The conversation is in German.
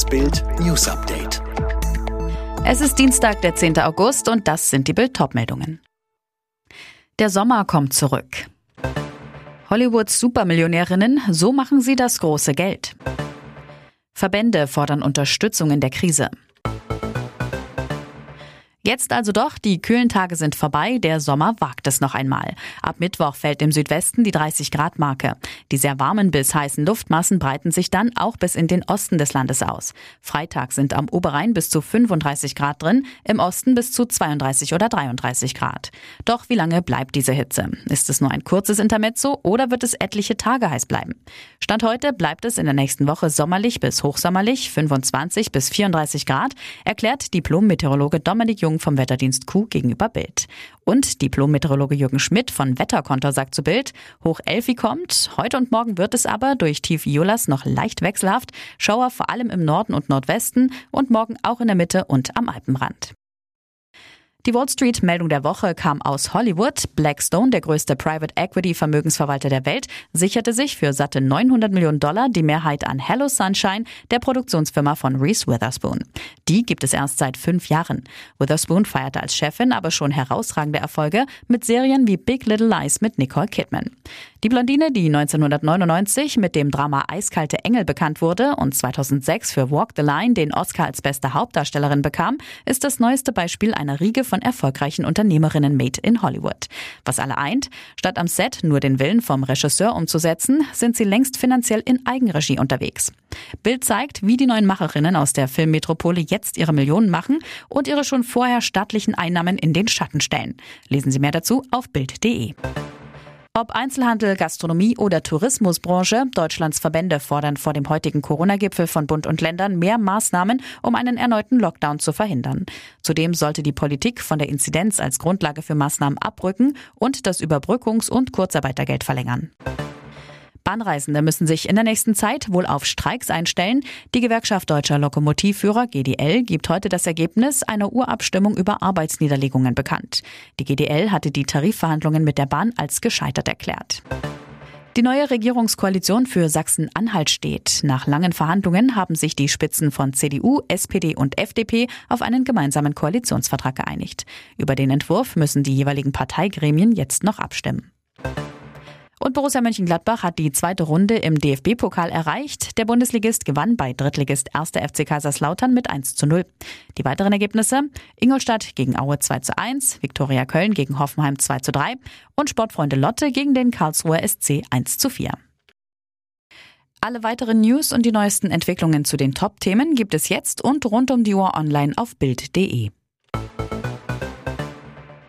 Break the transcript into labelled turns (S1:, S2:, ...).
S1: Das Bild News Update.
S2: Es ist Dienstag, der 10. August und das sind die Bild meldungen Der Sommer kommt zurück. Hollywoods Supermillionärinnen, so machen sie das große Geld. Verbände fordern Unterstützung in der Krise. Jetzt also doch, die kühlen Tage sind vorbei, der Sommer wagt es noch einmal. Ab Mittwoch fällt im Südwesten die 30 Grad Marke. Die sehr warmen bis heißen Luftmassen breiten sich dann auch bis in den Osten des Landes aus. Freitag sind am Oberrhein bis zu 35 Grad drin, im Osten bis zu 32 oder 33 Grad. Doch wie lange bleibt diese Hitze? Ist es nur ein kurzes Intermezzo oder wird es etliche Tage heiß bleiben? Stand heute bleibt es in der nächsten Woche sommerlich bis hochsommerlich, 25 bis 34 Grad, erklärt Diplom-Meteorologe Dominik Jung Jung vom Wetterdienst Q gegenüber Bild. Und Diplom-Meteorologe Jürgen Schmidt von Wetterkonto sagt zu Bild, hoch Elfi kommt, heute und morgen wird es aber durch Tief Jolas noch leicht wechselhaft, Schauer vor allem im Norden und Nordwesten und morgen auch in der Mitte und am Alpenrand. Die Wall Street Meldung der Woche kam aus Hollywood. Blackstone, der größte Private Equity Vermögensverwalter der Welt, sicherte sich für satte 900 Millionen Dollar die Mehrheit an Hello Sunshine, der Produktionsfirma von Reese Witherspoon. Die gibt es erst seit fünf Jahren. Witherspoon feierte als Chefin aber schon herausragende Erfolge mit Serien wie Big Little Lies mit Nicole Kidman. Die Blondine, die 1999 mit dem Drama Eiskalte Engel bekannt wurde und 2006 für Walk the Line den Oscar als beste Hauptdarstellerin bekam, ist das neueste Beispiel einer Riege von erfolgreichen Unternehmerinnen made in Hollywood. Was alle eint, statt am Set nur den Willen vom Regisseur umzusetzen, sind sie längst finanziell in Eigenregie unterwegs. Bild zeigt, wie die neuen Macherinnen aus der Filmmetropole jetzt ihre Millionen machen und ihre schon vorher staatlichen Einnahmen in den Schatten stellen. Lesen Sie mehr dazu auf Bild.de. Ob Einzelhandel, Gastronomie oder Tourismusbranche, Deutschlands Verbände fordern vor dem heutigen Corona-Gipfel von Bund und Ländern mehr Maßnahmen, um einen erneuten Lockdown zu verhindern. Zudem sollte die Politik von der Inzidenz als Grundlage für Maßnahmen abrücken und das Überbrückungs- und Kurzarbeitergeld verlängern. Bahnreisende müssen sich in der nächsten Zeit wohl auf Streiks einstellen. Die Gewerkschaft Deutscher Lokomotivführer GDL gibt heute das Ergebnis einer Urabstimmung über Arbeitsniederlegungen bekannt. Die GDL hatte die Tarifverhandlungen mit der Bahn als gescheitert erklärt. Die neue Regierungskoalition für Sachsen-Anhalt steht. Nach langen Verhandlungen haben sich die Spitzen von CDU, SPD und FDP auf einen gemeinsamen Koalitionsvertrag geeinigt. Über den Entwurf müssen die jeweiligen Parteigremien jetzt noch abstimmen. Und Borussia Mönchengladbach hat die zweite Runde im DFB-Pokal erreicht. Der Bundesligist gewann bei Drittligist 1. FC Kaiserslautern mit 1 zu 0. Die weiteren Ergebnisse Ingolstadt gegen Aue 2 zu 1, Viktoria Köln gegen Hoffenheim 2 zu 3 und Sportfreunde Lotte gegen den Karlsruher SC 1 zu 4. Alle weiteren News und die neuesten Entwicklungen zu den Top-Themen gibt es jetzt und rund um die Uhr online auf Bild.de.